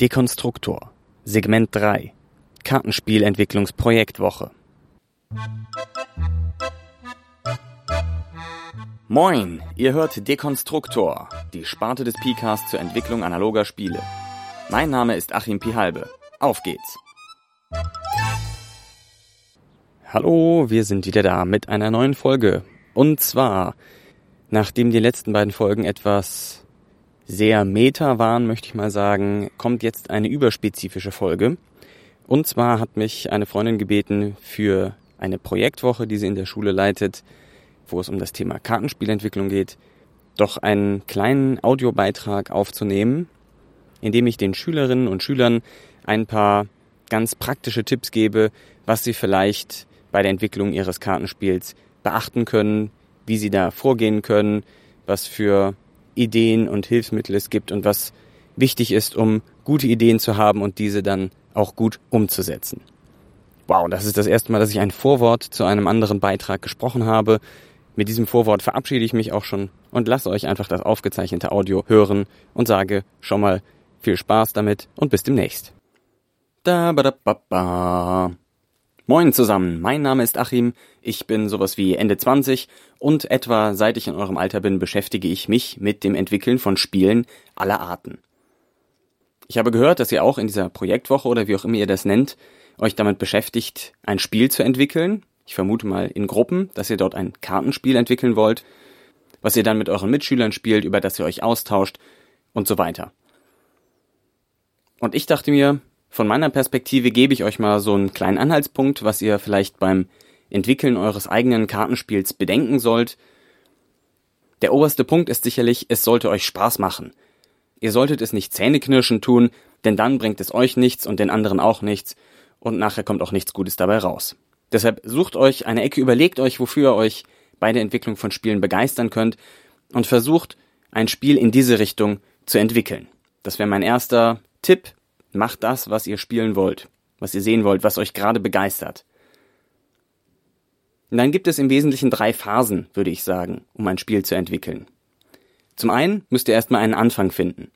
Dekonstruktor Segment 3 Kartenspielentwicklungsprojektwoche Moin, ihr hört Dekonstruktor, die Sparte des PCAST zur Entwicklung analoger Spiele. Mein Name ist Achim Pihalbe. Auf geht's! Hallo, wir sind wieder da mit einer neuen Folge. Und zwar, nachdem die letzten beiden Folgen etwas sehr meta waren, möchte ich mal sagen, kommt jetzt eine überspezifische Folge. Und zwar hat mich eine Freundin gebeten, für eine Projektwoche, die sie in der Schule leitet, wo es um das Thema Kartenspielentwicklung geht, doch einen kleinen Audiobeitrag aufzunehmen, in dem ich den Schülerinnen und Schülern ein paar ganz praktische Tipps gebe, was sie vielleicht bei der Entwicklung ihres Kartenspiels beachten können, wie sie da vorgehen können, was für Ideen und Hilfsmittel es gibt und was wichtig ist, um gute Ideen zu haben und diese dann auch gut umzusetzen. Wow, das ist das erste Mal, dass ich ein Vorwort zu einem anderen Beitrag gesprochen habe. Mit diesem Vorwort verabschiede ich mich auch schon und lasse euch einfach das aufgezeichnete Audio hören und sage schon mal viel Spaß damit und bis demnächst. Da ba da ba ba. Moin zusammen, mein Name ist Achim, ich bin sowas wie Ende 20 und etwa seit ich in eurem Alter bin, beschäftige ich mich mit dem Entwickeln von Spielen aller Arten. Ich habe gehört, dass ihr auch in dieser Projektwoche oder wie auch immer ihr das nennt, euch damit beschäftigt, ein Spiel zu entwickeln. Ich vermute mal in Gruppen, dass ihr dort ein Kartenspiel entwickeln wollt, was ihr dann mit euren Mitschülern spielt, über das ihr euch austauscht und so weiter. Und ich dachte mir, von meiner Perspektive gebe ich euch mal so einen kleinen Anhaltspunkt, was ihr vielleicht beim Entwickeln eures eigenen Kartenspiels bedenken sollt. Der oberste Punkt ist sicherlich, es sollte euch Spaß machen. Ihr solltet es nicht zähneknirschen tun, denn dann bringt es euch nichts und den anderen auch nichts und nachher kommt auch nichts Gutes dabei raus. Deshalb sucht euch eine Ecke, überlegt euch, wofür ihr euch bei der Entwicklung von Spielen begeistern könnt und versucht, ein Spiel in diese Richtung zu entwickeln. Das wäre mein erster Tipp Macht das, was ihr spielen wollt, was ihr sehen wollt, was euch gerade begeistert. Und dann gibt es im Wesentlichen drei Phasen, würde ich sagen, um ein Spiel zu entwickeln. Zum einen müsst ihr erstmal einen Anfang finden.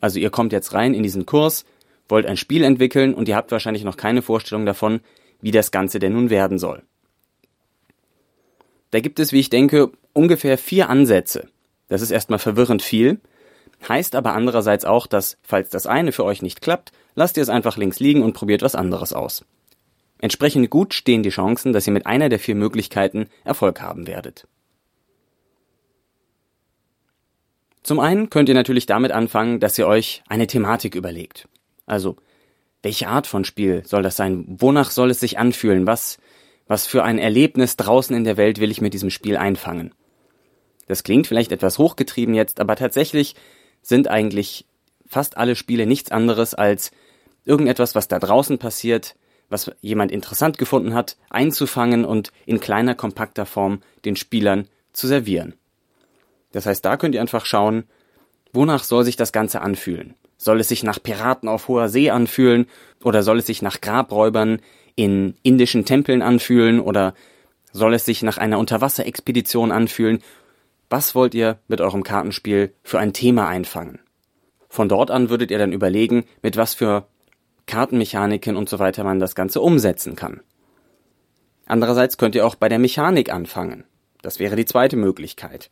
Also ihr kommt jetzt rein in diesen Kurs, wollt ein Spiel entwickeln und ihr habt wahrscheinlich noch keine Vorstellung davon, wie das Ganze denn nun werden soll. Da gibt es, wie ich denke, ungefähr vier Ansätze. Das ist erstmal verwirrend viel, Heißt aber andererseits auch, dass, falls das eine für euch nicht klappt, lasst ihr es einfach links liegen und probiert was anderes aus. Entsprechend gut stehen die Chancen, dass ihr mit einer der vier Möglichkeiten Erfolg haben werdet. Zum einen könnt ihr natürlich damit anfangen, dass ihr euch eine Thematik überlegt. Also, welche Art von Spiel soll das sein? Wonach soll es sich anfühlen? Was, was für ein Erlebnis draußen in der Welt will ich mit diesem Spiel einfangen? Das klingt vielleicht etwas hochgetrieben jetzt, aber tatsächlich sind eigentlich fast alle Spiele nichts anderes als irgendetwas, was da draußen passiert, was jemand interessant gefunden hat, einzufangen und in kleiner, kompakter Form den Spielern zu servieren. Das heißt, da könnt ihr einfach schauen, wonach soll sich das Ganze anfühlen? Soll es sich nach Piraten auf hoher See anfühlen oder soll es sich nach Grabräubern in indischen Tempeln anfühlen oder soll es sich nach einer Unterwasserexpedition anfühlen was wollt ihr mit eurem Kartenspiel für ein Thema einfangen? Von dort an würdet ihr dann überlegen, mit was für Kartenmechaniken und so weiter man das Ganze umsetzen kann. Andererseits könnt ihr auch bei der Mechanik anfangen. Das wäre die zweite Möglichkeit.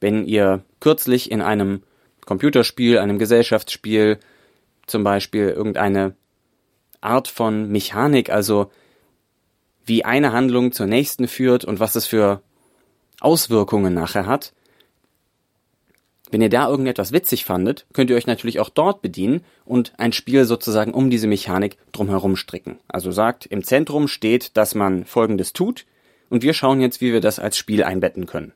Wenn ihr kürzlich in einem Computerspiel, einem Gesellschaftsspiel zum Beispiel irgendeine Art von Mechanik, also wie eine Handlung zur nächsten führt und was es für Auswirkungen nachher hat. Wenn ihr da irgendetwas witzig fandet, könnt ihr euch natürlich auch dort bedienen und ein Spiel sozusagen um diese Mechanik drumherum stricken. Also sagt, im Zentrum steht, dass man Folgendes tut und wir schauen jetzt, wie wir das als Spiel einbetten können.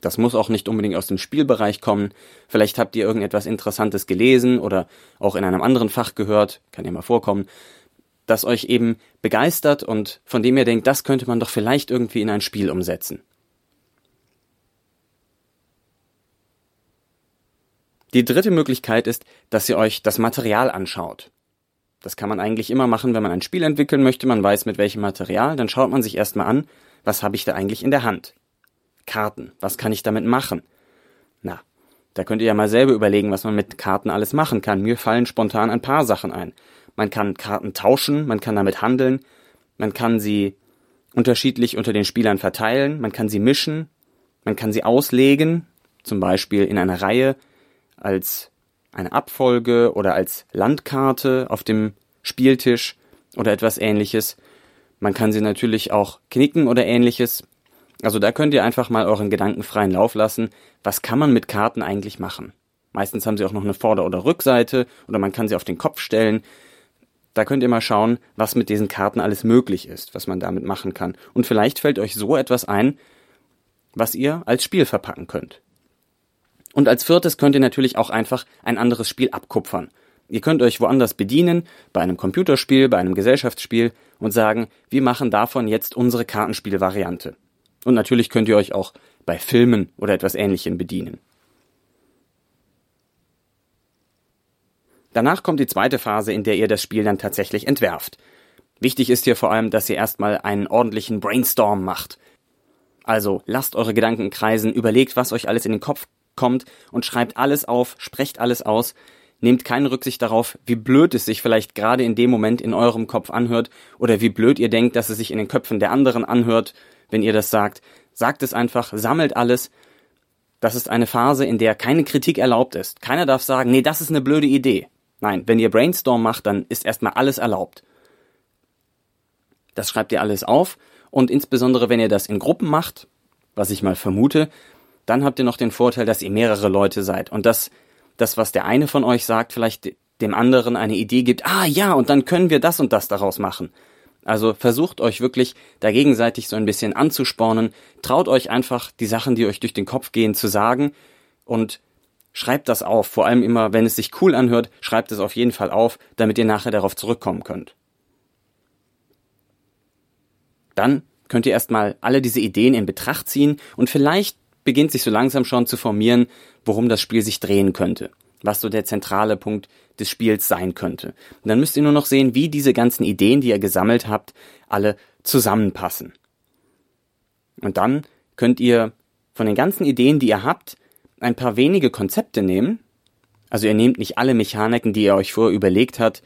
Das muss auch nicht unbedingt aus dem Spielbereich kommen. Vielleicht habt ihr irgendetwas Interessantes gelesen oder auch in einem anderen Fach gehört, kann ja mal vorkommen, das euch eben begeistert und von dem ihr denkt, das könnte man doch vielleicht irgendwie in ein Spiel umsetzen. Die dritte Möglichkeit ist, dass ihr euch das Material anschaut. Das kann man eigentlich immer machen, wenn man ein Spiel entwickeln möchte, man weiß mit welchem Material, dann schaut man sich erstmal an, was habe ich da eigentlich in der Hand? Karten, was kann ich damit machen? Na, Da könnt ihr ja mal selber überlegen, was man mit Karten alles machen kann. Mir fallen spontan ein paar Sachen ein. Man kann Karten tauschen, man kann damit handeln, man kann sie unterschiedlich unter den Spielern verteilen, man kann sie mischen, man kann sie auslegen, zum Beispiel in einer Reihe als eine Abfolge oder als Landkarte auf dem Spieltisch oder etwas ähnliches. Man kann sie natürlich auch knicken oder ähnliches. Also da könnt ihr einfach mal euren Gedanken freien Lauf lassen. Was kann man mit Karten eigentlich machen? Meistens haben sie auch noch eine Vorder- oder Rückseite oder man kann sie auf den Kopf stellen. Da könnt ihr mal schauen, was mit diesen Karten alles möglich ist, was man damit machen kann. Und vielleicht fällt euch so etwas ein, was ihr als Spiel verpacken könnt. Und als viertes könnt ihr natürlich auch einfach ein anderes Spiel abkupfern. Ihr könnt euch woanders bedienen, bei einem Computerspiel, bei einem Gesellschaftsspiel und sagen, wir machen davon jetzt unsere Kartenspielvariante. Und natürlich könnt ihr euch auch bei Filmen oder etwas Ähnlichem bedienen. Danach kommt die zweite Phase, in der ihr das Spiel dann tatsächlich entwerft. Wichtig ist hier vor allem, dass ihr erstmal einen ordentlichen Brainstorm macht. Also lasst eure Gedanken kreisen, überlegt, was euch alles in den Kopf kommt und schreibt alles auf, sprecht alles aus, nehmt keine Rücksicht darauf, wie blöd es sich vielleicht gerade in dem Moment in eurem Kopf anhört oder wie blöd ihr denkt, dass es sich in den Köpfen der anderen anhört, wenn ihr das sagt. Sagt es einfach, sammelt alles. Das ist eine Phase, in der keine Kritik erlaubt ist. Keiner darf sagen, nee, das ist eine blöde Idee. Nein, wenn ihr Brainstorm macht, dann ist erstmal alles erlaubt. Das schreibt ihr alles auf und insbesondere wenn ihr das in Gruppen macht, was ich mal vermute, dann habt ihr noch den Vorteil, dass ihr mehrere Leute seid und dass das, was der eine von euch sagt, vielleicht dem anderen eine Idee gibt, ah ja, und dann können wir das und das daraus machen. Also versucht euch wirklich da gegenseitig so ein bisschen anzuspornen, traut euch einfach die Sachen, die euch durch den Kopf gehen, zu sagen und schreibt das auf. Vor allem immer, wenn es sich cool anhört, schreibt es auf jeden Fall auf, damit ihr nachher darauf zurückkommen könnt. Dann könnt ihr erstmal alle diese Ideen in Betracht ziehen und vielleicht beginnt sich so langsam schon zu formieren, worum das Spiel sich drehen könnte, was so der zentrale Punkt des Spiels sein könnte. Und dann müsst ihr nur noch sehen, wie diese ganzen Ideen, die ihr gesammelt habt, alle zusammenpassen. Und dann könnt ihr von den ganzen Ideen, die ihr habt, ein paar wenige Konzepte nehmen. Also ihr nehmt nicht alle Mechaniken, die ihr euch vorher überlegt habt,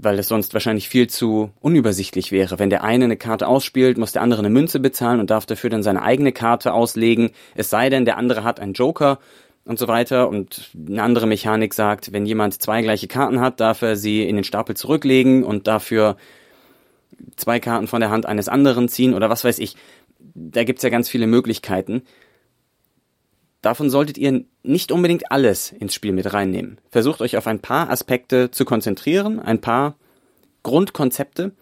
weil es sonst wahrscheinlich viel zu unübersichtlich wäre. Wenn der eine eine Karte ausspielt, muss der andere eine Münze bezahlen und darf dafür dann seine eigene Karte auslegen. Es sei denn, der andere hat einen Joker und so weiter. Und eine andere Mechanik sagt, wenn jemand zwei gleiche Karten hat, darf er sie in den Stapel zurücklegen und dafür zwei Karten von der Hand eines anderen ziehen oder was weiß ich. Da gibt's ja ganz viele Möglichkeiten. Davon solltet ihr nicht unbedingt alles ins Spiel mit reinnehmen. Versucht euch auf ein paar Aspekte zu konzentrieren, ein paar Grundkonzepte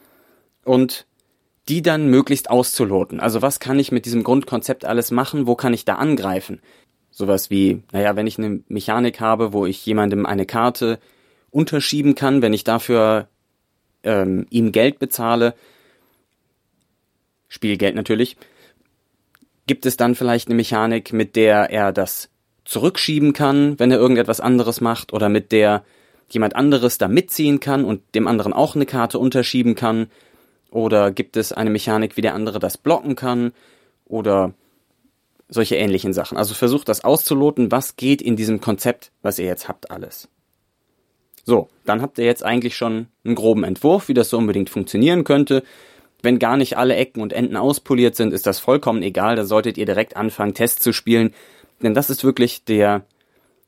und die dann möglichst auszuloten. Also was kann ich mit diesem Grundkonzept alles machen? Wo kann ich da angreifen? Sowas wie, naja, wenn ich eine Mechanik habe, wo ich jemandem eine Karte unterschieben kann, wenn ich dafür ähm, ihm Geld bezahle, Spielgeld natürlich, Gibt es dann vielleicht eine Mechanik, mit der er das zurückschieben kann, wenn er irgendetwas anderes macht, oder mit der jemand anderes da mitziehen kann und dem anderen auch eine Karte unterschieben kann? Oder gibt es eine Mechanik, wie der andere das blocken kann? Oder solche ähnlichen Sachen. Also versucht das auszuloten, was geht in diesem Konzept, was ihr jetzt habt, alles. So, dann habt ihr jetzt eigentlich schon einen groben Entwurf, wie das so unbedingt funktionieren könnte. Wenn gar nicht alle Ecken und Enden auspoliert sind, ist das vollkommen egal. Da solltet ihr direkt anfangen, Tests zu spielen. Denn das ist wirklich der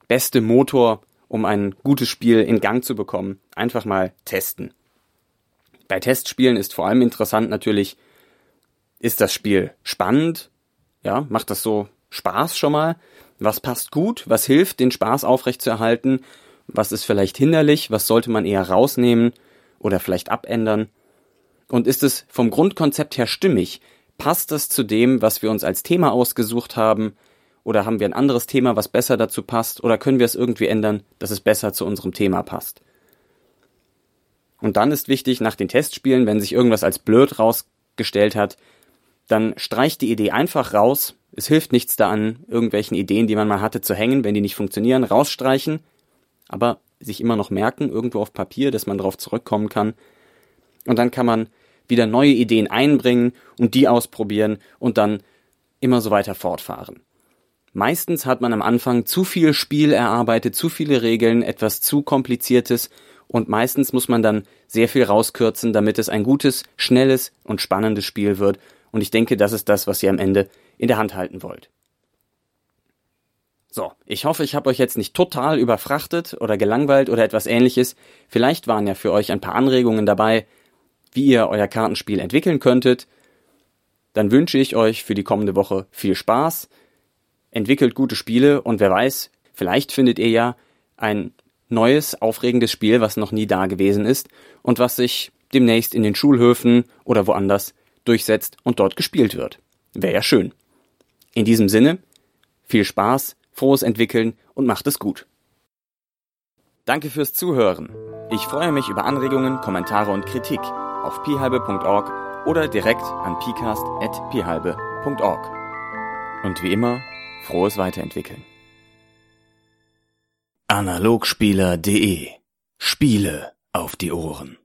beste Motor, um ein gutes Spiel in Gang zu bekommen. Einfach mal testen. Bei Testspielen ist vor allem interessant natürlich, ist das Spiel spannend? Ja, macht das so Spaß schon mal? Was passt gut? Was hilft, den Spaß aufrechtzuerhalten? Was ist vielleicht hinderlich? Was sollte man eher rausnehmen oder vielleicht abändern? Und ist es vom Grundkonzept her stimmig? Passt es zu dem, was wir uns als Thema ausgesucht haben? Oder haben wir ein anderes Thema, was besser dazu passt? Oder können wir es irgendwie ändern, dass es besser zu unserem Thema passt? Und dann ist wichtig, nach den Testspielen, wenn sich irgendwas als blöd rausgestellt hat, dann streicht die Idee einfach raus. Es hilft nichts da an irgendwelchen Ideen, die man mal hatte, zu hängen, wenn die nicht funktionieren, rausstreichen, aber sich immer noch merken, irgendwo auf Papier, dass man darauf zurückkommen kann. Und dann kann man wieder neue Ideen einbringen und die ausprobieren und dann immer so weiter fortfahren. Meistens hat man am Anfang zu viel Spiel erarbeitet, zu viele Regeln, etwas zu kompliziertes und meistens muss man dann sehr viel rauskürzen, damit es ein gutes, schnelles und spannendes Spiel wird. Und ich denke, das ist das, was ihr am Ende in der Hand halten wollt. So, ich hoffe, ich habe euch jetzt nicht total überfrachtet oder gelangweilt oder etwas ähnliches. Vielleicht waren ja für euch ein paar Anregungen dabei, wie ihr euer Kartenspiel entwickeln könntet. Dann wünsche ich euch für die kommende Woche viel Spaß, entwickelt gute Spiele und wer weiß, vielleicht findet ihr ja ein neues, aufregendes Spiel, was noch nie da gewesen ist und was sich demnächst in den Schulhöfen oder woanders durchsetzt und dort gespielt wird. Wäre ja schön. In diesem Sinne, viel Spaß, frohes Entwickeln und macht es gut. Danke fürs Zuhören. Ich freue mich über Anregungen, Kommentare und Kritik auf pihalbe.org oder direkt an pcast.pihalbe.org. Und wie immer, frohes Weiterentwickeln. Analogspieler.de Spiele auf die Ohren